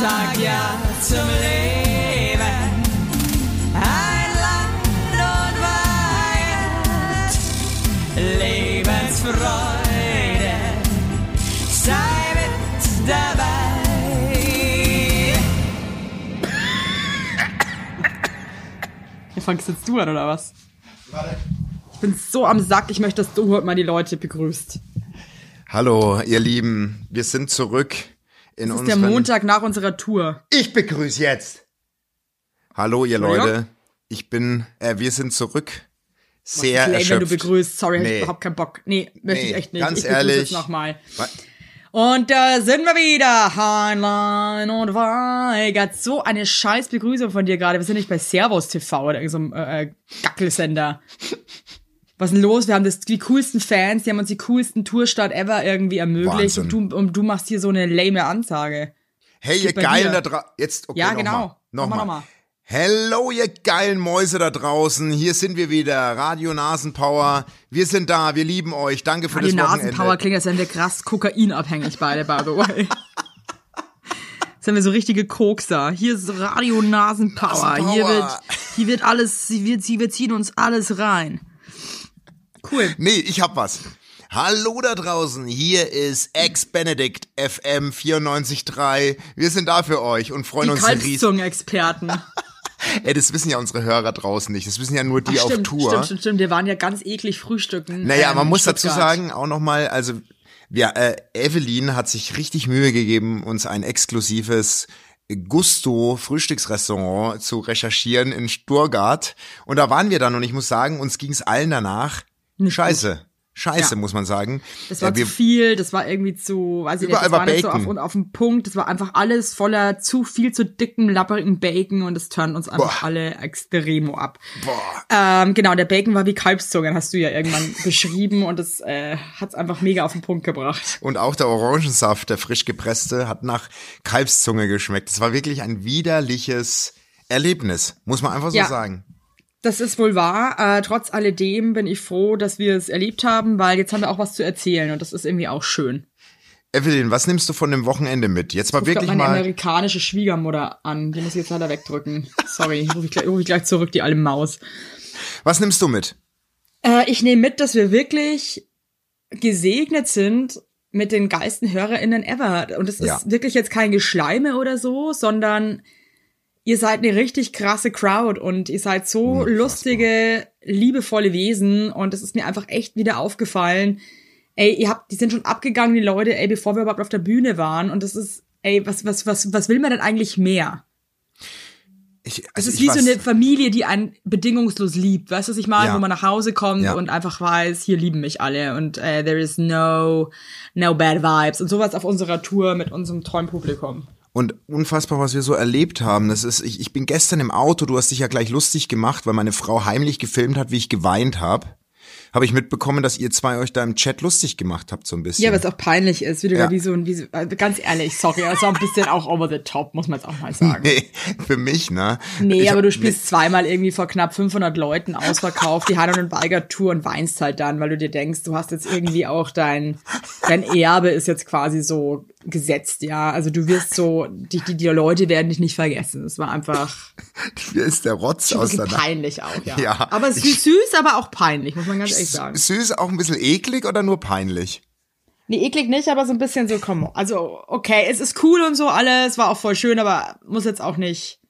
sag ja zum Leben. Ein Land und Weihend, Lebensfreude, sei mit dabei. Hier fangst jetzt du an, oder was? Ich bin so am Sack, ich möchte, dass du heute mal die Leute begrüßt. Hallo, ihr Lieben, wir sind zurück in Das ist der unseren... Montag nach unserer Tour. Ich begrüße jetzt. Hallo, ihr? Leute. Ich bin, äh, wir sind zurück. Sehr lame, wenn erschöpft. du begrüßt. Sorry, hab Nee. ich überhaupt keinen Bock. Nee, möchte Nee, ich echt nicht. ganz ich begrüße ehrlich. Jetzt nochmal. Und da sind wir wieder. Heinlein und Weigert. So eine scheiß Begrüßung von dir gerade. Wir sind nicht bei Servus TV oder irgendeinem äh, äh, Gackelsender. Was ist denn los? Wir haben das, die coolsten Fans, die haben uns die coolsten Tourstart ever irgendwie ermöglicht. Und du, und du machst hier so eine lame Ansage. Hey, ihr Geilen da draußen. Jetzt, okay, Ja, noch genau. Mal. Nochmal. noch mal. Hello, ihr geilen Mäuse da draußen. Hier sind wir wieder. Radio Nasenpower. Wir sind da. Wir lieben euch. Danke für Die das Wochenende. Nasenpower klingt, als wären wir krass kokainabhängig beide, by the way. Sind wir so richtige Kokser. Hier ist Radio Nasenpower. Nasenpower. Hier wird, hier wird alles, sie wird, sie, wir ziehen uns alles rein. Cool. Nee, ich hab was. Hallo da draußen, hier ist Ex-Benedict FM 94.3. Wir sind da für euch und freuen Die uns riesig. Kalbszungen-Experten. Ey, das wissen ja unsere Hörer draußen nicht. Das wissen ja nur die Ach, auf stimmt, Tour. stimmt, stimmt, stimmt. Wir waren ja ganz eklig frühstücken. Naja, ähm, man muss dazu Stuttgart. sagen, auch nochmal, also ja, äh, Evelyn hat sich richtig Mühe gegeben, uns ein exklusives Gusto-Frühstücksrestaurant zu recherchieren in Sturgart. Und da waren wir dann und ich muss sagen, uns ging es allen danach scheiße. Scheiße, Ja. muss man sagen. Das war wir, zu viel, das war irgendwie zu, weiß ich nicht, das war war nicht so Bacon. auf, auf den Punkt, das war einfach alles voller zu viel zu dicken, lapperigen Bacon und es turnt uns einfach Boah. alle extremo ab. Boah. Ähm, genau, der Bacon war wie Kalbszungen, hast du ja irgendwann beschrieben und das äh, hat's einfach mega auf den Punkt gebracht. Und auch der Orangensaft, der frisch gepresste, hat nach Kalbszunge geschmeckt. Das war wirklich ein widerliches Erlebnis, muss man einfach so Ja. sagen. Das ist wohl wahr. Äh, trotz alledem bin ich froh, dass wir es erlebt haben, weil jetzt haben wir auch was zu erzählen und das ist irgendwie auch schön. Evelyn, was nimmst du von dem Wochenende mit? Jetzt mal wirklich meine mal. amerikanische Schwiegermutter an. Die muss ich jetzt leider wegdrücken. Sorry, rufe ich, gleich- ruf ich gleich zurück, die alte Maus. Was nimmst du mit? Äh, ich nehme mit, dass wir wirklich gesegnet sind mit den geilsten HörerInnen ever. Und es Ja. ist wirklich jetzt kein Geschleime oder so, sondern ihr seid eine richtig krasse Crowd und ihr seid so Unfassbar. lustige, liebevolle Wesen und es ist mir einfach echt wieder aufgefallen. Ey, ihr habt, die sind schon abgegangen, die Leute, ey, bevor wir überhaupt auf der Bühne waren und das ist, ey, was, was, was, was will man denn eigentlich mehr? Ich, Es also ist ich wie so weiß- eine Familie, die einen bedingungslos liebt. Weißt du, was ich meine? Ja. Wo man nach Hause kommt Ja. und einfach weiß, hier lieben mich alle und äh, there is no, no bad vibes. Und sowas auf unserer Tour mit unserem tollen Publikum. Und unfassbar, was wir so erlebt haben. Das ist, ich, ich bin gestern im Auto, du hast dich ja gleich lustig gemacht, weil meine Frau heimlich gefilmt hat, wie ich geweint habe. Habe ich mitbekommen, dass ihr zwei euch da im Chat lustig gemacht habt, so ein bisschen. Ja, was auch peinlich ist, wie du Ja. wie so ein, wie so, äh, ganz ehrlich, sorry, das war ein bisschen auch over the top, muss man jetzt auch mal sagen. Nee, für mich, ne? Nee, Ich aber hab- du spielst zweimal irgendwie vor knapp 500 Leuten ausverkauft, die Hannon und Weiger Tour und weinst halt dann, weil du dir denkst, du hast jetzt irgendwie auch dein, dein Erbe ist jetzt quasi so gesetzt, ja. Also du wirst so, die, die, die Leute werden dich nicht vergessen. Es war einfach Hier ist der Rotz aus der peinlich auch, ja. Ja, aber es ist süß, aber auch peinlich, muss man ganz ehrlich sagen. Süß, auch ein bisschen eklig oder nur peinlich? Nee, eklig nicht, aber so ein bisschen so, komm, also okay, es ist cool und so alles, war auch voll schön, aber muss jetzt auch nicht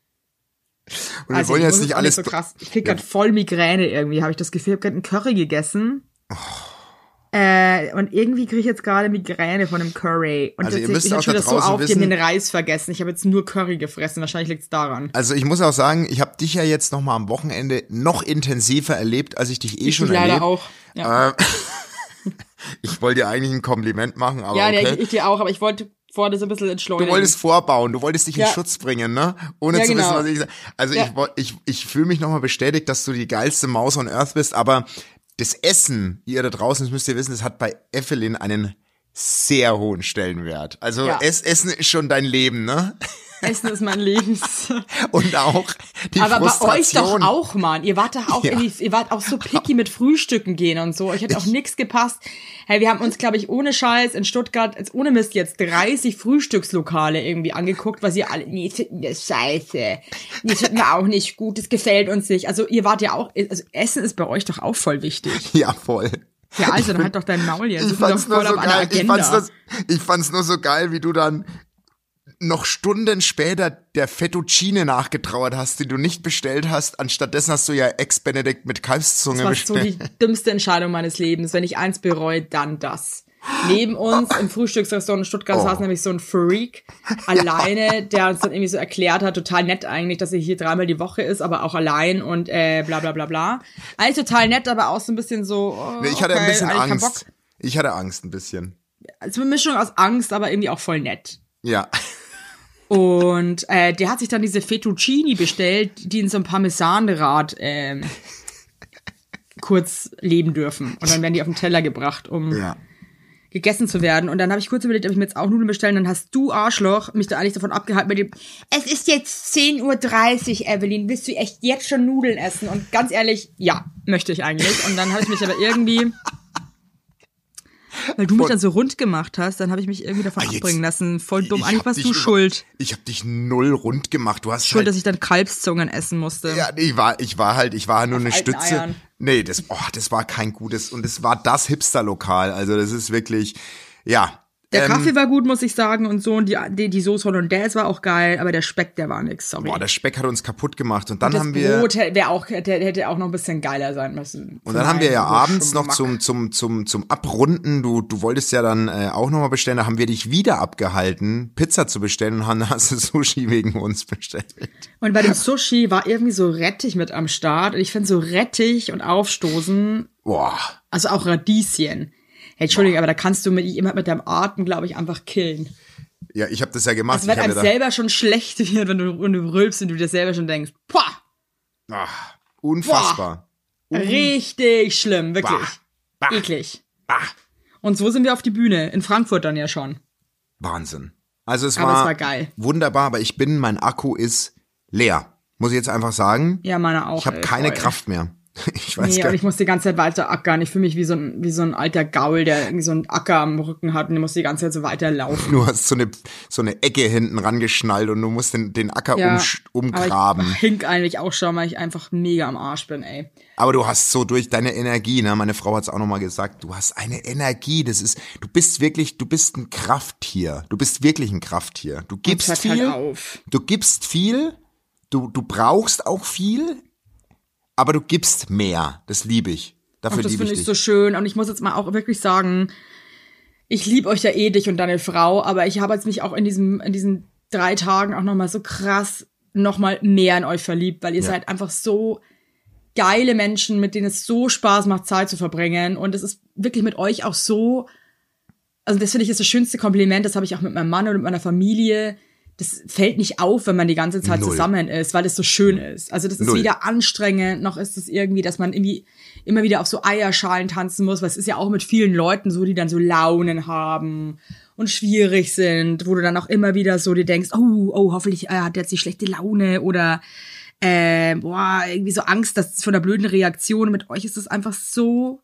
Und Also, wir wollen ich jetzt nicht alles. so krass. Ich krieg grad voll Migräne irgendwie, habe ich das Gefühl. Ich habe gerade einen Curry gegessen. Oh. Äh, und irgendwie kriege ich jetzt gerade Migräne von dem Curry. Und Also ihr jetzt- müsst ich hab auch schon da wieder so draußen auf wissen- den Reis vergessen. Ich habe jetzt nur Curry gefressen. Wahrscheinlich liegt's daran. Also ich muss auch sagen, ich habe dich ja jetzt noch mal am Wochenende noch intensiver erlebt, als ich dich eh schon ich leider erlebt. auch. Ja, Äh, ich wollte dir eigentlich ein Kompliment machen, aber ja okay. ich, ich dir auch, aber ich wollte vorher so ein bisschen Du entschleunigen. wolltest vorbauen, du wolltest dich in Ja. Schutz bringen, ne? Ohne Ja, zu genau. wissen, was ich sage. Also Ja. ich, ich, ich fühle mich nochmal bestätigt, dass du die geilste Maus on Earth bist, aber das Essen, ihr da draußen, das müsst ihr wissen, das hat bei Evelyn einen sehr hohen Stellenwert. Also Ja. es, Essen ist schon dein Leben, ne? Essen ist mein Lebens. Und auch die Aber bei euch Frustration. doch auch, Mann. Ihr wart doch auch Ja. irgendwie, ihr wart auch so picky mit Frühstücken gehen und so. Euch hat auch nix gepasst. Hey, wir haben uns, glaube ich, ohne Scheiß in Stuttgart, jetzt ohne Mist jetzt 30 Frühstückslokale irgendwie angeguckt, weil sie alle, nee, finden das scheiße. Nee, finden wir auch nicht gut, das gefällt uns nicht. Also ihr wart ja auch, also Essen ist bei euch doch auch voll wichtig. Ja, voll. Ja, also dann halt doch dein Maul jetzt. Ich fand's nur so geil. Ich fand's, nur, ich fand's nur so geil, wie du dann noch Stunden später der Fettuccine nachgetrauert hast, die du nicht bestellt hast. Anstattdessen hast du ja Ex-Benedict mit Kalbszunge Das war so bestellt. die dümmste Entscheidung meines Lebens. Wenn ich eins bereue, dann das. Neben uns im Frühstücksrestaurant in Stuttgart Oh. saß nämlich so ein Freak alleine, der uns dann irgendwie so erklärt hat, total nett eigentlich, dass er hier dreimal die Woche ist, aber auch allein und äh, bla bla bla bla. Eigentlich total nett, aber auch so ein bisschen so. Oh, Nee, ich hatte ein okay, bisschen eigentlich keinen Angst. Ich hatte Angst ein bisschen. Also eine Mischung aus Angst, aber irgendwie auch voll nett. Ja. Und äh, der hat sich dann diese Fettuccini bestellt, die in so einem Parmesanrad ähm, kurz leben dürfen. Und dann werden die auf den Teller gebracht, um Ja. Gegessen zu werden. Und dann habe ich kurz überlegt, ob ich mir jetzt auch Nudeln bestellen. Dann hast du, Arschloch, mich da eigentlich davon abgehalten mit dem, es ist jetzt 10.30 Uhr, Evelyn, willst du echt jetzt schon Nudeln essen? Und ganz ehrlich, ja, möchte ich eigentlich. Und dann habe ich mich aber irgendwie, weil du mich dann so rund gemacht hast, dann habe ich mich irgendwie davon Ah, jetzt- abbringen lassen. Voll dumm. Ich Eigentlich warst du über- schuld. Ich habe dich null rund gemacht. Du hast Schuld, halt, dass ich dann Kalbszungen essen musste. ja, nee, ich war, ich war halt, ich war nur eine alten Stütze. Eiern. Nee, das, oh, das war kein gutes und es war das Hipster-Lokal. Also das ist wirklich, ja. Der ähm, Kaffee war gut, muss ich sagen, und so. Und die, die, die Soße Hollandaise war auch geil, aber der Speck, der war nix, sorry. Boah, der Speck hat uns kaputt gemacht und dann das haben wir Brot wäre auch, der, hätte auch noch ein bisschen geiler sein müssen. und dann haben wir ja abends noch zum zum zum zum Abrunden. Du du wolltest ja dann äh, auch noch mal bestellen. Da haben wir dich wieder abgehalten, Pizza zu bestellen und dann hast du Sushi wegen uns bestellt. Und bei dem Sushi war irgendwie so Rettich mit am Start. Und ich finde so Rettich und Aufstoßen, Boah, also auch Radieschen. Hey, Entschuldigung, aber da kannst du mit, immer mit deinem Atem, glaube ich, einfach killen. ja, ich habe das ja gemacht. Also wenn einem selber schon schlecht wird, wenn du, wenn du rülpst und du dir selber schon denkst, boah, ach, unfassbar. richtig schlimm, wirklich. Bah. Bah. Eklig. Ah, Und so sind wir auf die Bühne, in Frankfurt dann ja schon. Wahnsinn. Also es Aber war, es war geil. wunderbar, aber ich bin, mein Akku ist leer. Muss ich jetzt einfach sagen. Ja, meine auch. ich habe keine voll. Kraft mehr. Ich weiß Nee, gar und ich muss die ganze Zeit weiter ackern. Ich fühle mich wie so, ein, wie so ein alter Gaul, der irgendwie so einen Acker am Rücken hat und der muss die ganze Zeit so weiterlaufen. Du hast so eine, so eine Ecke hinten rangeschnallt und du musst den, den Acker Ja, umsch- umgraben. Ich hink eigentlich auch schon, weil ich einfach mega am Arsch bin, ey. Aber du hast so durch deine Energie, ne? Meine Frau hat es auch nochmal gesagt, du hast eine Energie, das ist, du bist wirklich, du bist ein Krafttier. Du bist wirklich ein Krafttier. Du gibst hört viel, halt auf. du gibst viel, du, du brauchst auch viel, aber du gibst mehr. Das liebe ich. Dafür Und das liebe finde ich ich dich. so schön. Und ich muss jetzt mal auch wirklich sagen, ich liebe euch ja eh dich und deine Frau, aber ich habe jetzt mich auch in diesem, in diesen drei Tagen auch nochmal so krass nochmal mehr in euch verliebt, weil ihr Ja. seid einfach so geile Menschen, mit denen es so Spaß macht, Zeit zu verbringen. Und es ist wirklich mit euch auch so, also das finde ich ist das schönste Kompliment, das habe ich auch mit meinem Mann und mit meiner Familie. Das fällt nicht auf, wenn man die ganze Zeit Null. zusammen ist, weil es so schön ist. Also das ist Null. weder anstrengend, noch ist es irgendwie, dass man irgendwie immer wieder auf so Eierschalen tanzen muss, weil es ist ja auch mit vielen Leuten so, die dann so Launen haben und schwierig sind, wo du dann auch immer wieder so dir denkst, oh, oh, hoffentlich äh, hat er jetzt die schlechte Laune oder äh, boah, irgendwie so Angst, dass von der blöden Reaktion. Mit euch ist es einfach so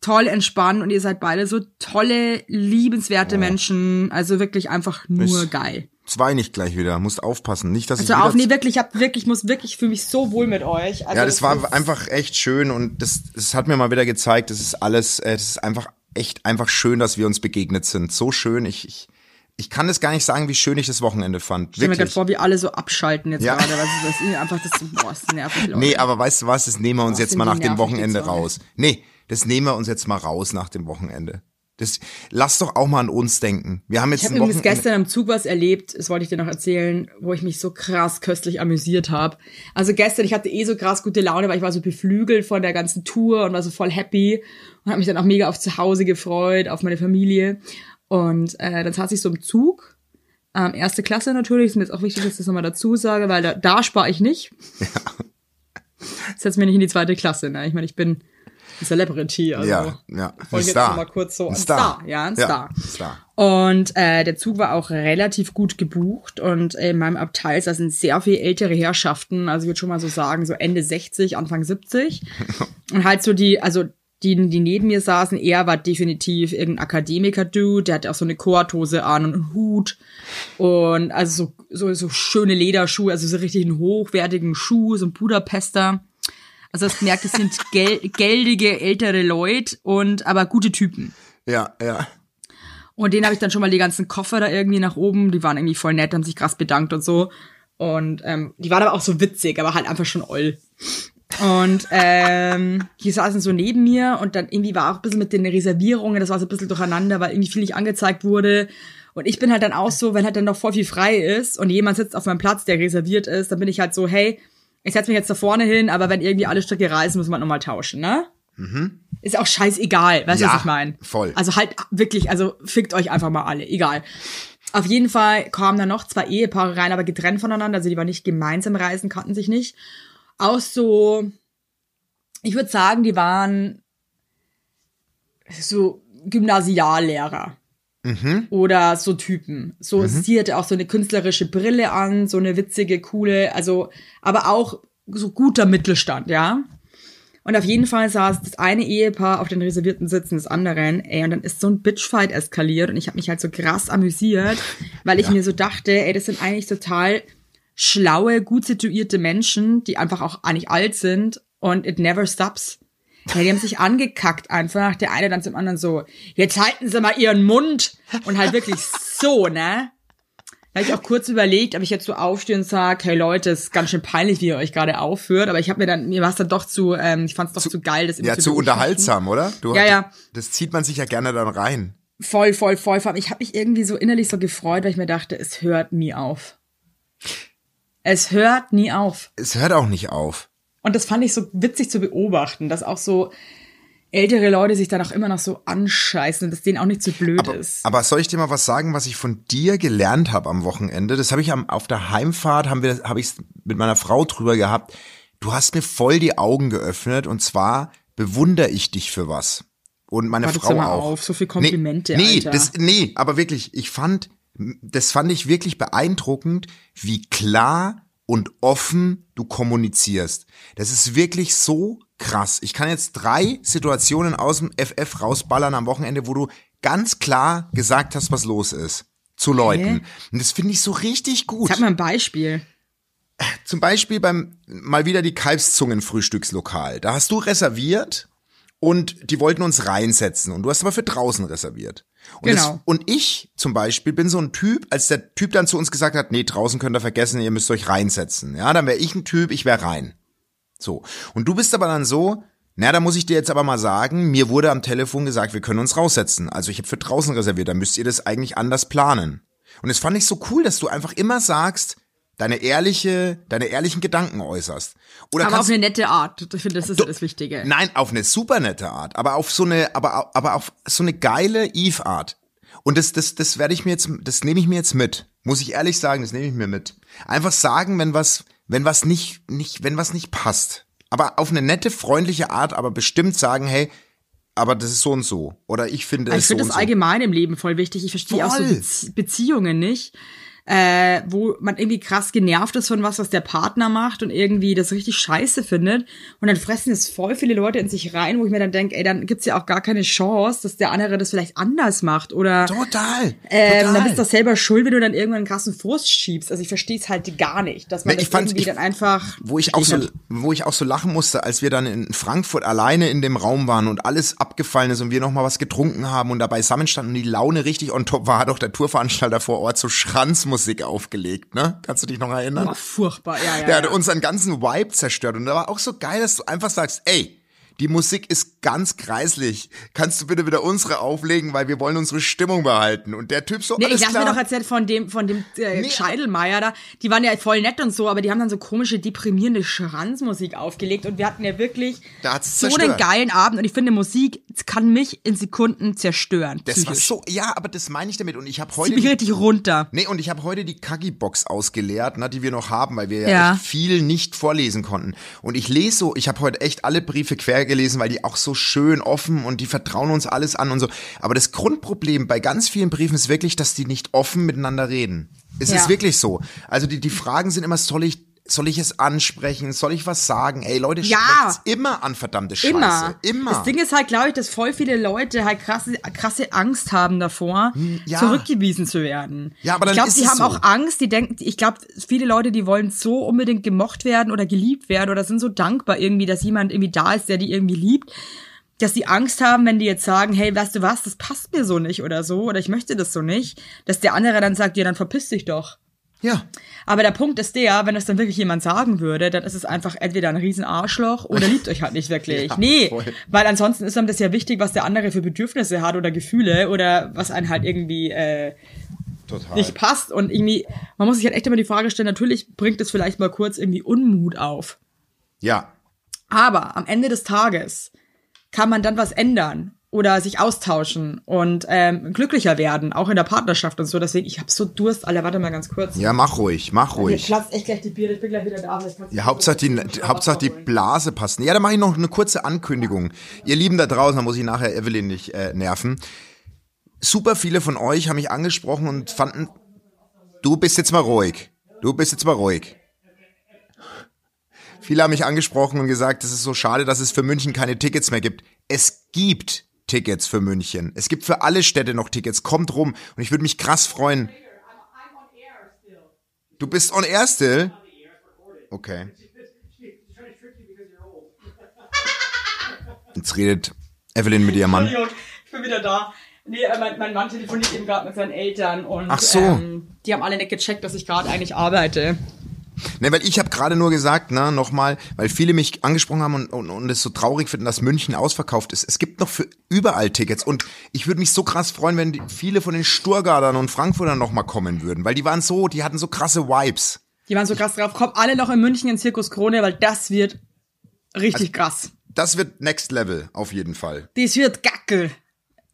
toll entspannt und ihr seid beide so tolle, liebenswerte Menschen. Also wirklich einfach nur Ist- geil. Zwei nicht gleich wieder. Musst aufpassen. Nicht, dass Also ich auch, wieder nee, wirklich, ich hab wirklich, muss wirklich, fühle mich so wohl mit euch. Also Ja, das war einfach echt schön und das, das hat mir mal wieder gezeigt, das ist alles, äh, das ist einfach echt einfach schön, dass wir uns begegnet sind. So schön. Ich, ich, ich kann das gar nicht sagen, wie schön ich das Wochenende fand. Ich stell mir gerade vor, wie alle so abschalten jetzt Ja. gerade. weil das ist einfach das, boah, das ist nervig, Leute. Nee, aber weißt du was, das nehmen wir uns Boah, jetzt mal nach dem Wochenende raus. Nee, das nehmen wir uns jetzt mal raus nach dem Wochenende. Das, lass doch auch mal an uns denken. Wir haben jetzt Ich habe übrigens gestern am Zug was erlebt, das wollte ich dir noch erzählen, wo ich mich so krass köstlich amüsiert habe. Also gestern, ich hatte eh so krass gute Laune, weil ich war so beflügelt von der ganzen Tour und war so voll happy und habe mich dann auch mega auf zu Hause gefreut, auf meine Familie. Und äh, dann saß ich so im Zug, ähm, erste Klasse natürlich, ist mir jetzt auch wichtig, dass ich das nochmal dazu sage, weil da, da spare ich nicht. Ja. Setz mir nicht in die zweite Klasse, ne? Ich meine, ich bin ein Celebrity. Also Ja, ja. Ein jetzt Star. mal kurz so Ein ein Star. Star, ja, ein Ja, Star. Star. Und äh, der Zug war auch relativ gut gebucht und in meinem Abteil saßen sehr viel ältere Herrschaften, also ich würde schon mal so sagen, so Ende 60, Anfang 70. und halt so die, also die, die neben mir saßen, er war definitiv irgendein Akademiker-Dude, der hatte auch so eine Korthose an und einen Hut und also so, so, so schöne Lederschuhe, also so richtig einen hochwertigen Schuh, so ein Budapester. Also das merkt, es sind gel geldige ältere Leute und aber gute Typen. Ja, ja. Und denen habe ich dann schon mal die ganzen Koffer da irgendwie nach oben. Die waren irgendwie voll nett, haben sich krass bedankt und so. Und ähm, die waren aber auch so witzig, aber halt einfach schon oll. Und ähm, die saßen so neben mir und dann irgendwie war auch ein bisschen mit den Reservierungen, das war so ein bisschen durcheinander, weil irgendwie viel nicht angezeigt wurde. Und ich bin halt dann auch so, wenn halt dann noch voll viel frei ist und jemand sitzt auf meinem Platz, der reserviert ist, dann bin ich halt so, hey, ich setze mich jetzt da vorne hin, aber wenn irgendwie alle Strecke reisen, müssen wir nochmal tauschen, ne? Ist auch scheißegal, weißt du, Ja, was ich meine? voll. Also halt wirklich, also fickt euch einfach mal alle, egal. Auf jeden Fall kamen da noch zwei Ehepaare rein, aber getrennt voneinander, also die waren nicht gemeinsam reisen, kannten sich nicht. Auch so, ich würde sagen, die waren so Gymnasiallehrer. Oder so Typen. So, sie hatte auch so eine künstlerische Brille an, so eine witzige, coole, also, aber auch so guter Mittelstand, ja. Und auf jeden Fall saß das eine Ehepaar auf den reservierten Sitzen des anderen, ey, und dann ist so ein Bitchfight eskaliert und ich habe mich halt so krass amüsiert, weil ich mir so dachte, ey, das sind eigentlich total schlaue, gut situierte Menschen, die einfach auch eigentlich alt sind und it never stops. Ja, die haben sich angekackt einfach, der eine dann zum anderen so, jetzt halten Sie mal Ihren Mund und halt wirklich so, ne? Da habe ich auch kurz überlegt, ob ich jetzt so aufstehe und sage, hey Leute, es ist ganz schön peinlich, wie ihr euch gerade aufführt, aber ich habe mir dann, mir war es dann doch zu, ähm, ich fand es doch zu, geil, das Ja, zu beobachten. unterhaltsam, oder? Du, Ja, ja. Das zieht man sich ja gerne dann rein. Voll, voll, voll. Vor allem, Ich habe mich irgendwie so innerlich so gefreut, weil ich mir dachte, es hört nie auf. Es hört nie auf. Es hört auch nicht auf. Und das fand ich so witzig zu beobachten, dass auch so ältere Leute sich dann auch immer noch so anscheißen und dass denen auch nicht zu blöd Aber, ist. aber soll ich dir mal was sagen, was ich von dir gelernt habe am Wochenende? Das habe ich am, auf der Heimfahrt, haben wir, habe ich mit meiner Frau drüber gehabt. Du hast mir voll die Augen geöffnet und zwar bewundere ich dich für was. Und meine Warte, Frau mal auch. auf, so viel Komplimente, nee, nee, Alter. Das, nee, aber wirklich, ich fand, das fand ich wirklich beeindruckend, wie klar und offen du kommunizierst. Das ist wirklich so krass. Ich kann jetzt drei Situationen aus dem FF rausballern am Wochenende, wo du ganz klar gesagt hast, was los ist. Zu Leuten. Und das finde ich so richtig gut. Sag mal ein Beispiel. Zum Beispiel beim mal wieder die Kalbszungen-Frühstückslokal. Da hast du reserviert und die wollten uns reinsetzen und du hast aber für draußen reserviert. Und, Genau. das, und ich zum Beispiel bin so ein Typ, als der Typ dann zu uns gesagt hat, nee, draußen könnt ihr vergessen, ihr müsst euch reinsetzen. Ja, dann wäre ich ein Typ, ich wäre rein. So. Und du bist aber dann so, na, da muss ich dir jetzt aber mal sagen, mir wurde am Telefon gesagt, wir können uns raussetzen. Also ich habe für draußen reserviert, dann müsst ihr das eigentlich anders planen. Und das fand ich so cool, dass du einfach immer sagst, deine ehrliche, deine ehrlichen Gedanken äußerst. Oder Aber auf eine nette Art. Ich finde, das ist ja das Wichtige. nein, auf eine super nette Art, aber auf so eine, aber, aber auf so eine geile Eve-Art. Und das, das, das werde ich mir jetzt, das nehme ich mir jetzt mit. Muss ich ehrlich sagen, das nehme ich mir mit. Einfach sagen, wenn was, wenn was nicht, nicht, wenn was nicht passt. Aber auf eine nette, freundliche Art, aber bestimmt sagen, hey, aber das ist so und so. Oder ich finde Ich es so finde und das so. allgemein im Leben voll wichtig. Ich verstehe auch so Voll. Bezie Beziehungen nicht, äh, wo man irgendwie krass genervt ist von was, was der Partner macht und irgendwie das richtig scheiße findet. Und dann fressen es voll viele Leute in sich rein, wo ich mir dann denke, ey, dann gibt's ja auch gar keine Chance, dass der andere das vielleicht anders macht. Oder Total. ähm, total. dann bist du selber schuld, wenn du dann irgendwann einen krassen Frust schiebst. Also ich verstehe es halt gar nicht, dass man ich das fand's- irgendwie ich- dann einfach. wo ich auch so, wo ich auch so lachen musste, als wir dann in Frankfurt alleine in dem Raum waren und alles abgefallen ist und wir noch mal was getrunken haben und dabei zusammenstanden und die Laune richtig on top war, hat auch der Tourveranstalter vor Ort so Schranzmusik aufgelegt, ne? Kannst du dich noch erinnern? Boah, furchtbar, ja, ja. Der hat ja. unseren ganzen Vibe zerstört und da war auch so geil, dass du einfach sagst, ey, die Musik ist ganz kreislich. Kannst du bitte wieder unsere auflegen, weil wir wollen unsere Stimmung behalten. Und der Typ so, Nee, alles ich lasse klar. mir doch erzählt von dem, von dem äh, Nee. Scheidelmeier da. Die waren ja voll nett und so, aber die haben dann so komische, deprimierende Schranzmusik aufgelegt und wir hatten ja wirklich so einen geilen Abend und ich finde, Musik kann mich in Sekunden zerstören. das war psychisch. so, ja, aber das meine ich damit. Und ich habe Zieht heute mich richtig runter. Nee, und ich habe heute die Kagi-Box ausgeleert, ne, die wir noch haben, weil wir ja, Ja. echt viel nicht vorlesen konnten. Und ich lese so, ich habe heute echt alle Briefe quer gelesen, weil die auch so so schön offen und die vertrauen uns alles an und so. Aber das Grundproblem bei ganz vielen Briefen ist wirklich, dass die nicht offen miteinander reden. Es Ja. ist wirklich so. Also die, die Fragen sind immer, soll ich, soll ich es ansprechen? Soll ich was sagen? Ey, Leute, Ja. sprecht's immer an, verdammte Scheiße. Immer. Immer. Das Ding ist halt, glaube ich, dass voll viele Leute halt krasse, krasse Angst haben davor, Hm, ja. zurückgewiesen zu werden. Ja, aber dann ich glaube, die haben so. auch Angst, die denken, ich glaube, viele Leute, die wollen so unbedingt gemocht werden oder geliebt werden oder sind so dankbar irgendwie, dass jemand irgendwie da ist, der die irgendwie liebt, dass die Angst haben, wenn die jetzt sagen, hey, weißt du was, das passt mir so nicht oder so, oder ich möchte das so nicht, dass der andere dann sagt, ja, dann verpiss dich doch. Ja. Aber der Punkt ist der, wenn das dann wirklich jemand sagen würde, dann ist es einfach entweder ein riesen Arschloch oder liebt euch halt nicht wirklich. Ja, nee, voll. weil ansonsten ist einem das ja wichtig, was der andere für Bedürfnisse hat oder Gefühle oder was einen halt irgendwie äh, Total. nicht passt. Und irgendwie, man muss sich halt echt immer die Frage stellen, natürlich bringt es vielleicht mal kurz irgendwie Unmut auf. Ja. Aber am Ende des Tages kann man dann was ändern oder sich austauschen und ähm, glücklicher werden, auch in der Partnerschaft und so. Deswegen, ich habe so Durst, Alter, warte mal ganz kurz. Ja, mach ruhig, mach Mir ruhig. platzt echt gleich die Bier, ich bin gleich wieder da. ich Ja, Hauptsache die, Hauptsache die Blase passt. Ja, dann mache ich noch eine kurze Ankündigung. Ihr Lieben da draußen, da muss ich nachher Evelyn nicht äh, nerven. Super viele von euch haben mich angesprochen und fanden, du bist jetzt mal ruhig. Du bist jetzt mal ruhig. Viele haben mich angesprochen und gesagt, es ist so schade, dass es für München keine Tickets mehr gibt. Es gibt Tickets für München. Es gibt für alle Städte noch Tickets. Kommt rum. Und ich würde mich krass freuen. Du bist on air still? Okay. Jetzt redet Evelyn mit ihrem Mann. Ich bin wieder da. Nee, äh, mein, mein Mann telefoniert eben gerade mit seinen Eltern und Ach so. ähm, die haben alle nicht gecheckt, dass ich gerade eigentlich arbeite. Ne, weil ich habe gerade nur gesagt, ne, nochmal, weil viele mich angesprochen haben und, und, und es so traurig finden, dass München ausverkauft ist. Es gibt noch für überall Tickets und ich würde mich so krass freuen, wenn die, viele von den Sturgardern und Frankfurtern nochmal kommen würden, weil die waren so, die hatten so krasse Vibes. Die waren so krass drauf, kommt alle noch in München in Zirkus Krone, weil das wird richtig Also krass. Das wird Next Level auf jeden Fall. Das wird Gackel.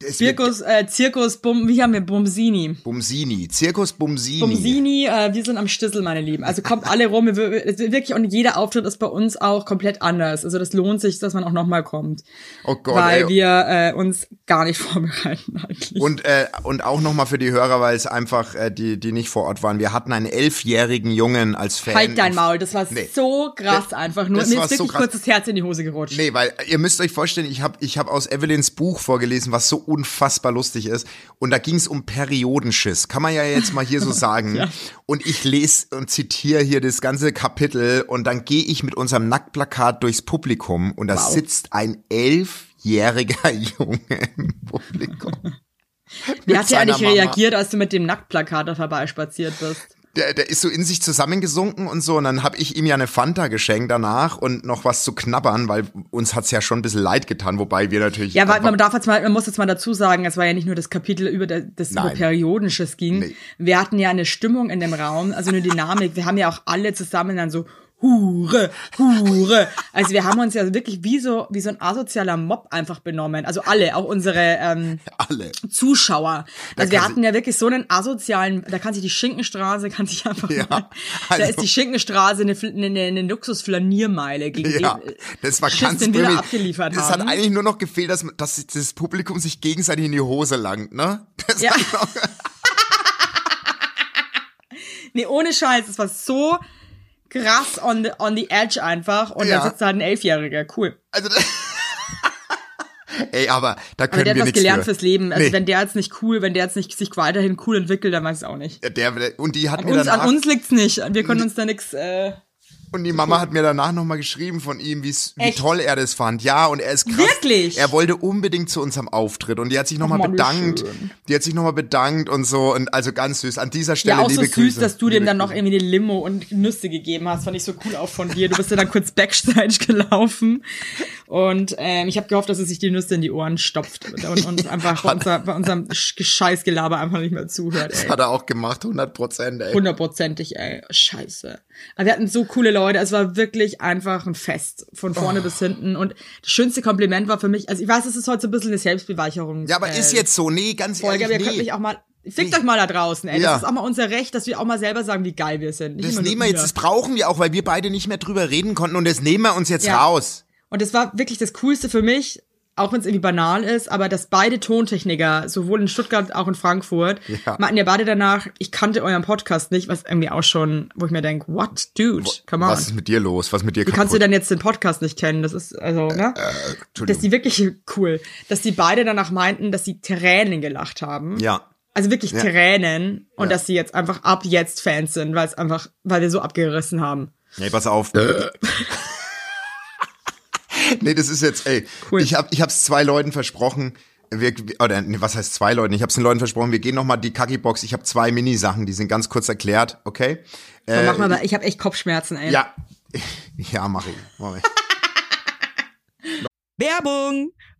Zirkus, äh, Zirkus, Bum, wie haben wir, Bumsini. Bumsini, Zirkus Bumsini. Bumsini, äh, wir sind am Stissel, meine Lieben. Also kommt alle rum, wir- wirklich, und jeder Auftritt ist bei uns auch komplett anders. Also das lohnt sich, dass man auch nochmal kommt. Oh Gott, weil ey. wir äh, uns gar nicht vorbereiten eigentlich. Und, äh, und auch nochmal für die Hörer, weil es einfach, äh, die, die nicht vor Ort waren. Wir hatten einen elfjährigen Jungen als Fan. Halt dein Maul, das war Nee. so krass Das- einfach. Nur das mir ist so wirklich krass. kurz das Herz in die Hose gerutscht. Nee, weil ihr müsst euch vorstellen, ich habe ich hab aus Evelyns Buch vorgelesen, was so unfassbar lustig ist. Und da ging es um Periodenschiss. Kann man ja jetzt mal hier so sagen. Und ich lese und zitiere hier das ganze Kapitel und dann gehe ich mit unserem Nacktplakat durchs Publikum und da Wow. sitzt ein elfjähriger Junge im Publikum. Wie hat der eigentlich seiner Mama. reagiert, als du mit dem Nacktplakat da vorbeispaziert bist? Der, der ist so in sich zusammengesunken und so. Und dann habe ich ihm ja eine Fanta geschenkt danach und noch was zu knabbern, weil uns hat's ja schon ein bisschen leid getan, wobei wir natürlich. Ja, weil man darf jetzt mal, man muss jetzt mal dazu sagen, es war ja nicht nur das Kapitel über das über Nein. Periodisches ging. Nee. Wir hatten ja eine Stimmung in dem Raum, also eine Dynamik. Wir haben ja auch alle zusammen dann so Hure, Hure. Also wir haben uns ja wirklich wie so wie so ein asozialer Mob einfach benommen. Also alle, auch unsere ähm, alle. Zuschauer. Also wir hatten ja wirklich so einen asozialen, da kann sich die Schinkenstraße, kann sich einfach, Ja, da also- ist die Schinkenstraße eine, eine, eine, Luxusflaniermeile gegen Ja, den, äh, das war Schiss, ganz den wir da abgeliefert Das haben. hat eigentlich nur noch gefehlt, dass, dass das Publikum sich gegenseitig in die Hose langt, ne? Das Ja. Nee, ohne Scheiß, es war so krass on the, on the edge einfach und Ja. da sitzt halt ein Elfjähriger, cool. also, Ey, aber da Aber können der hat wir was nichts gelernt für. fürs Leben. Also Nee. wenn der jetzt nicht cool, wenn der jetzt nicht sich weiterhin cool entwickelt, dann weiß ich auch nicht. Der, der, und die hat An mir uns, danach, an uns liegt's nicht. Wir können uns da nix. Äh, und die Mama hat mir danach nochmal geschrieben von ihm, wie toll er das fand. Ja, und er ist krass. Wirklich? Er wollte unbedingt zu unserem Auftritt und die hat sich nochmal bedankt. schön. Die hat sich nochmal bedankt und so und also ganz süß. An dieser Stelle ja, auch so liebe süß, Grüße. dass du dem Liebe dann noch irgendwie eine Limo und Nüsse gegeben hast. Fand ich so cool auch von dir. Du bist ja dann kurz Backstage gelaufen. Und ähm, ich habe gehofft, dass er sich die Nüsse in die Ohren stopft und, und einfach bei, unser, bei unserem Sch- Scheißgelaber einfach nicht mehr zuhört. Ey. Das hat er auch gemacht, 100 Prozent, ey. Hundertprozentig, ey. Scheiße. Aber wir hatten so coole Leute. Es war wirklich einfach ein Fest. Von vorne bis hinten. Und das schönste Kompliment war für mich, also ich weiß, es ist heute so ein bisschen eine Selbstbeweicherung. Ja, aber äh, ist jetzt so. Nee, ganz Folge, aber ihr ehrlich, könnt nee. mich auch mal, fickt euch mal da draußen, ey. Ja. Das ist auch mal unser Recht, dass wir auch mal selber sagen, wie geil wir sind. Nicht Das nehmen wir jetzt, das brauchen wir auch, weil wir beide nicht mehr drüber reden konnten und das nehmen wir uns jetzt Ja. raus. Und das war wirklich das Coolste für mich, auch wenn es irgendwie banal ist, aber dass beide Tontechniker, sowohl in Stuttgart als auch in Frankfurt, Ja. meinten ja beide danach, ich kannte euren Podcast nicht, was irgendwie auch schon, wo ich mir denke, what, dude, come on. Was ist mit dir los? Was ist mit dir Wie kannst du kaputt? denn jetzt den Podcast nicht kennen? Das ist, also, ne? dass Entschuldigung. die wirklich cool, dass die beide danach meinten, dass sie Tränen gelacht haben. Ja. Also wirklich Ja. Tränen und Ja. dass sie jetzt einfach ab jetzt Fans sind, weil es einfach, weil wir so abgerissen haben. Nee, pass auf. nee, das ist jetzt, ey, Cool. ich hab, ich hab's zwei Leuten versprochen. Wir, oder nee, was heißt zwei Leuten? Ich hab's den Leuten versprochen, wir gehen noch mal die Kaki-Box. Ich habe zwei Mini-Sachen, die sind ganz kurz erklärt, okay? Äh, mach mal, ich habe echt Kopfschmerzen, ey. Ja. Ja, mach ich. Mach ich. Werbung!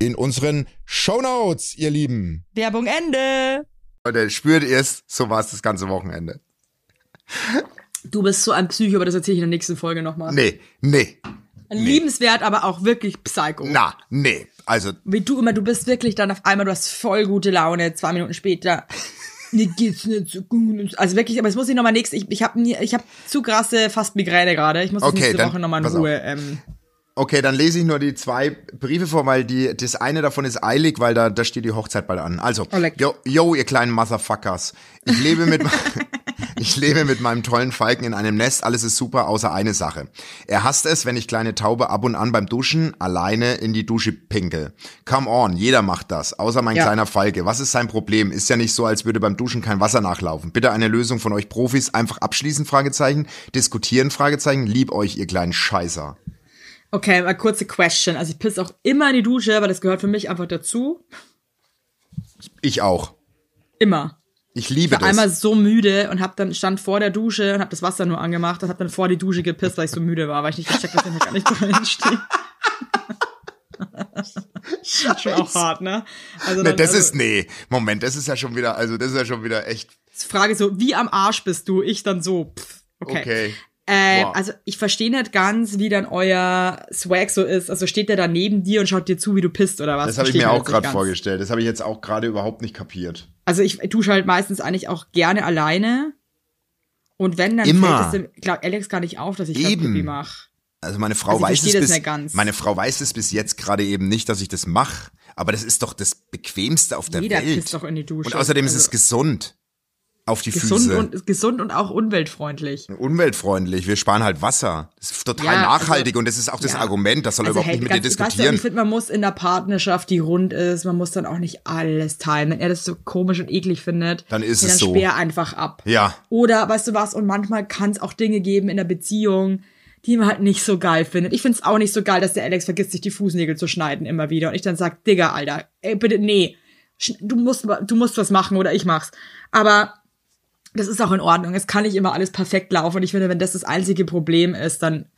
in unseren Shownotes, ihr Lieben. Werbung Ende. Leute, spürt ihr's, so war es das ganze Wochenende. Du bist so ein Psycho, aber das erzähle ich in der nächsten Folge nochmal. Nee, nee, Liebenswert, aber auch wirklich Psycho. na, nee. Also, Wie du immer, du bist wirklich dann auf einmal, du hast voll gute Laune, zwei Minuten später. Mir geht's nicht so gut. Also wirklich, aber es muss ich nochmal nächste, ich, ich habe ich hab zu krasse fast Migräne gerade. Ich muss Okay, nächste dann Woche nochmal in Ruhe. Ähm, okay, dann lese ich nur die zwei Briefe vor, weil die, das eine davon ist eilig, weil da, da steht die Hochzeit bald an. Also, Oh, yo, yo, ihr kleinen Motherfuckers. Ich lebe mit, ich lebe mit meinem tollen Falken in einem Nest. Alles ist super, außer eine Sache. Er hasst es, wenn ich kleine Taube ab und an beim Duschen alleine in die Dusche pinkel. Come on, jeder macht das, außer mein Ja. kleiner Falke. Was ist sein Problem? Ist ja nicht so, als würde beim Duschen kein Wasser nachlaufen. Bitte eine Lösung von euch Profis. Einfach abschließen, Fragezeichen. Diskutieren, Fragezeichen. Lieb euch, ihr kleinen Scheißer. Okay, mal kurze Question. Also ich pisse auch immer in die Dusche, aber das gehört für mich einfach dazu. Ich auch. Immer. Ich liebe Ich war das. einmal so müde und hab dann stand vor der Dusche und hab das Wasser nur angemacht und hab dann vor die Dusche gepisst, weil ich so müde war, weil ich nicht gecheckt habe, dass ich gar nicht drin stehe. Schon auch hart, ne? Also Nee, dann, das also, ist, nee, Moment, das ist ja schon wieder, also das ist ja schon wieder echt, Frage so, wie am Arsch bist du? Ich dann so, pff, okay. okay. Äh, Wow. Also ich verstehe nicht ganz, wie dann euer Swag so ist. Also steht der da neben dir und schaut dir zu, wie du pisst oder was? Das habe ich mir auch gerade vorgestellt. Das habe ich jetzt auch gerade überhaupt nicht kapiert. Also ich dusche halt meistens eigentlich auch gerne alleine. Und wenn, dann Immer. fällt es dem, glaub, Alex gar nicht auf, dass ich. Pipi mache. Also meine Frau Also weiß es bis, meine Frau weiß es bis jetzt gerade eben nicht, dass ich das mache. Aber das ist doch das bequemste auf der Jeder Welt. pisst doch in die Dusche. Und außerdem ist Also es gesund auf die gesund Füße. und gesund und auch umweltfreundlich. Umweltfreundlich. Wir sparen halt Wasser. Das ist total Ja, nachhaltig also- und das ist auch das ja. Argument. Das soll er Also überhaupt hey, nicht mit dir ganz- weißt du, diskutieren. ich finde, man muss in der Partnerschaft, die rund ist, man muss dann auch nicht alles teilen. Wenn er das so komisch und eklig findet, Dann ist es dann so. sperr einfach ab. ja. Oder weißt du was, und manchmal kann es auch Dinge geben in der Beziehung, die man halt nicht so geil findet. Ich find's auch nicht so geil, dass der Alex vergisst, sich die Fußnägel zu schneiden immer wieder. Und ich dann sag, Digga, Alter, ey, bitte, nee, du musst, du musst was machen oder ich mach's. Aber das ist auch in Ordnung. Es kann nicht immer alles perfekt laufen. Und ich finde, wenn das das einzige Problem ist, dann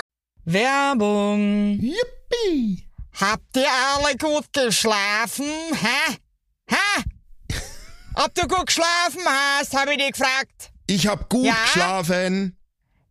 Werbung. Yippie! Habt ihr alle gut geschlafen, hä? Hä? Ob du gut geschlafen hast, habe ich dich gefragt. Ich hab gut Ja? geschlafen.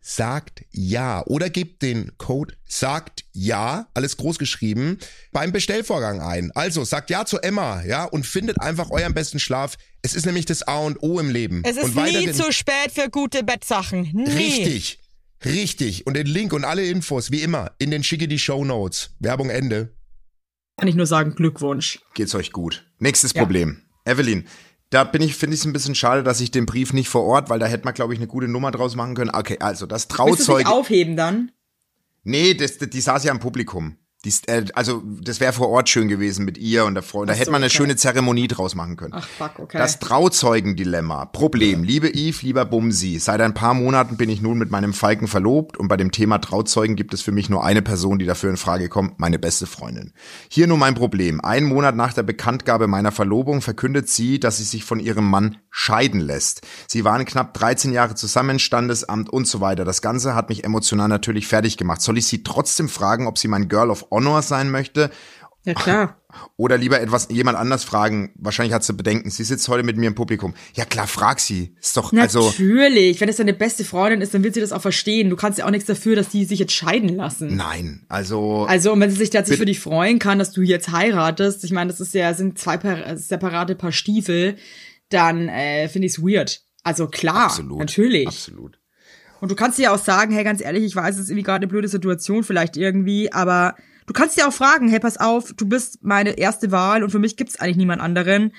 sagt ja oder gebt den Code sagt ja, alles groß geschrieben, beim Bestellvorgang ein. Also sagt ja zu Emma, ja, und findet einfach euren besten Schlaf. Es ist nämlich das A und O im Leben. Es ist und nie zu spät für gute Bettsachen. Nie. Richtig. Richtig. Und den Link und alle Infos, wie immer, in den schicke die Show Notes. Werbung Ende. Kann ich nur sagen, Glückwunsch. Geht's euch gut. Nächstes Ja. Problem. Evelyn, da bin ich, finde ich es ein bisschen schade, dass ich den Brief nicht vor Ort, weil da hätte man, glaube ich, eine gute Nummer draus machen können. Okay, also das Willst du aufheben dann? Nee, das, die saß ja im Publikum. Die, äh, also das wäre vor Ort schön gewesen mit ihr und der Frau. Da hätte so, man eine okay. schöne Zeremonie draus machen können. Ach fuck, okay. Das Trauzeugendilemma. Problem. Liebe Yves, lieber Bumsi, seit ein paar Monaten bin ich nun mit meinem Falken verlobt und bei dem Thema Trauzeugen gibt es für mich nur eine Person, die dafür in Frage kommt, meine beste Freundin. Hier nur mein Problem. Einen Monat nach der Bekanntgabe meiner Verlobung verkündet sie, dass sie sich von ihrem Mann scheiden lässt. Sie waren knapp 13 Jahre zusammen, Standesamt und so weiter. Das Ganze hat mich emotional natürlich fertig gemacht. Soll ich sie trotzdem fragen, ob sie mein Girl of Honor sein möchte? ja klar. Oder lieber etwas jemand anders fragen. Wahrscheinlich hat sie Bedenken. Sie sitzt heute mit mir im Publikum. Ja klar, frag sie. Ist doch also Natürlich, wenn es deine beste Freundin ist, dann wird sie das auch verstehen. Du kannst ja auch nichts dafür, dass die sich jetzt scheiden lassen. nein. Also Also, und wenn sie sich tatsächlich für dich freuen kann, dass du jetzt heiratest, ich meine, das ist ja, sind zwei per, separate Paar Stiefel, dann äh, finde ich es weird. Also klar, absolut. natürlich. Absolut. Und du kannst dir auch sagen, hey, ganz ehrlich, ich weiß, es ist irgendwie gerade eine blöde Situation vielleicht irgendwie, aber du kannst dir auch fragen, hey, pass auf, du bist meine erste Wahl und für mich gibt's eigentlich niemand anderen.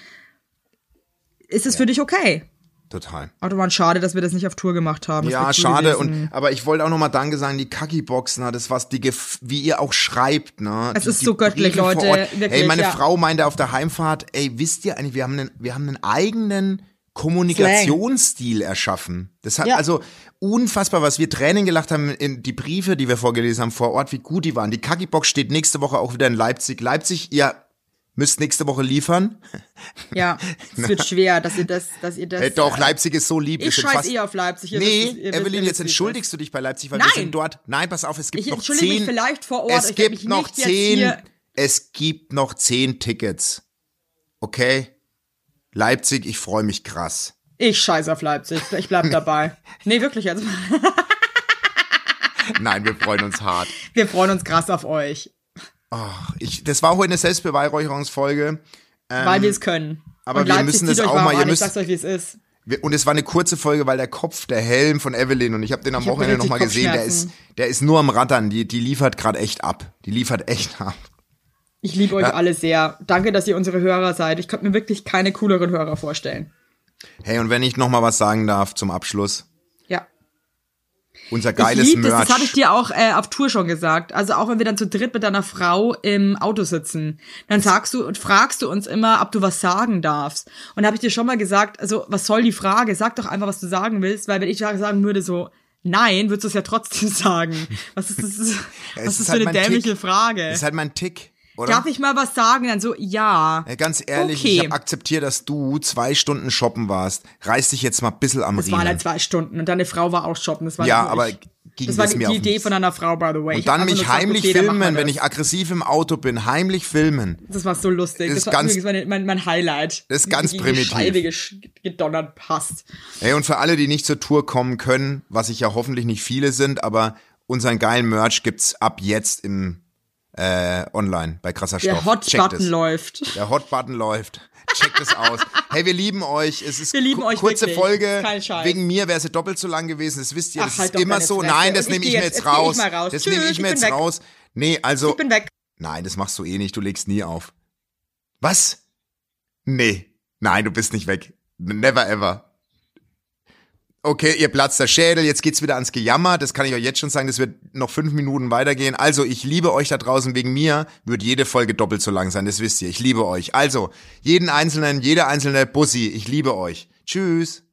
Ist es für dich okay? Total. Aber war schade, dass wir das nicht auf Tour gemacht haben. Das Ja, schade. gewesen. Und aber ich wollte auch noch mal Danke sagen, die Kaki-Box, ne, das was die wie ihr auch schreibt, ne? Es die, ist so göttlich, Briefe Leute, wirklich, ey, meine ja. Frau meinte auf der Heimfahrt, ey, wisst ihr eigentlich, wir haben einen, wir haben einen eigenen Kommunikationsstil erschaffen. Das hat Ja. also unfassbar, was wir Tränen gelacht haben in die Briefe, die wir vorgelesen haben vor Ort, wie gut die waren. Die Kaki-Box steht nächste Woche auch wieder in Leipzig. Leipzig, ihr müsst nächste Woche liefern. Ja, es wird schwer, dass ihr das, dass ihr das. Hey, doch, Leipzig ist so lieb. Ich scheiß eh auf Leipzig. Ihr Nee, wisst ihr Evelyn, jetzt entschuldigst du dich bei Leipzig, weil Nein. wir sind dort. Nein, pass auf, es gibt Ich noch entschuldige mich zehn. vielleicht vor Ort, Es ich gibt mich noch zehn. Es gibt noch zehn Tickets. Okay? Leipzig, ich freue mich krass. Ich scheiß auf Leipzig. Ich bleib dabei. Nee, wirklich jetzt. Nein, wir freuen uns hart. Wir freuen uns krass auf euch, Ach, ich, das war heute eine Selbstbeweihräucherungsfolge. weil wir es können. Ähm, aber Und wir Leipzig müssen das euch auch mal- ihr an. Ich müsst- sag's euch, wie es ist. Wir- Und es war eine kurze Folge, weil der Kopf, der Helm von Evelyn, und ich habe den am Ich Wochenende nochmal gesehen, der ist, der ist nur am Rattern. Die, die liefert gerade echt ab. Die liefert echt ab. Ich liebe euch Ja. alle sehr. Danke, dass ihr unsere Hörer seid. Ich könnte mir wirklich keine cooleren Hörer vorstellen. Hey, und wenn ich nochmal was sagen darf zum Abschluss. Ja. Unser Ich geiles liebe das, Merch. das habe ich dir auch äh, auf Tour schon gesagt. Also auch wenn wir dann zu dritt mit deiner Frau im Auto sitzen, dann sagst du und fragst du uns immer, ob du was sagen darfst. Und da habe ich dir schon mal gesagt, also was soll die Frage? Sag doch einfach, was du sagen willst, weil wenn ich sagen würde so, nein, würdest du es ja trotzdem sagen. Was ist das? Was ist, für halt eine mein dämliche Tick. Frage? Das ist halt mein Tick. Oder? darf ich mal was sagen? Dann so, ja. Ja, ganz ehrlich, Okay. ich habe akzeptiert, dass du zwei Stunden shoppen warst. Reiß dich jetzt mal ein bisschen am Das waren Riemen. halt zwei Stunden und deine Frau war auch shoppen. Das war Ja, aber ich. ging das war das die Idee von einer Frau, by the way. Und Ich dann mich nur gesagt, heimlich okay, filmen, wenn das. ich aggressiv im Auto bin. Heimlich filmen. Das war so lustig. Ist das war ganz- übrigens mein, mein, Highlight. Das ist ganz primitiv. Die Scheibe gedonnert passt. Ey, und für alle, die nicht zur Tour kommen können, was ich ja hoffentlich nicht viele sind, aber unseren geilen Merch gibt's ab jetzt im äh, online bei krasser Der Stoff. Hot Checkt Button es. läuft. Der Hot Button läuft. Checkt es aus. Hey, wir lieben euch. Es ist Wir lieben euch kurze wirklich. Folge. Wegen mir wäre sie doppelt so lang gewesen. Das wisst ihr. Ach, Das halt ist immer so. Fresse. Nein, das ich nehme ich mir jetzt- jetzt raus. raus. Das nehme ich mir jetzt weg. raus. Nee, also. Ich bin weg. Nein, das machst du eh nicht. Du legst nie auf. Was? Nee. Nein, du bist nicht weg. Never ever. Okay, ihr platzt der Schädel, jetzt geht's wieder ans Gejammer, das kann ich euch jetzt schon sagen, das wird noch fünf Minuten weitergehen. Also, ich liebe euch da draußen, wegen mir wird jede Folge doppelt so lang sein, das wisst ihr, ich liebe euch. Also, jeden einzelnen, jede einzelne Bussi, ich liebe euch. Tschüss.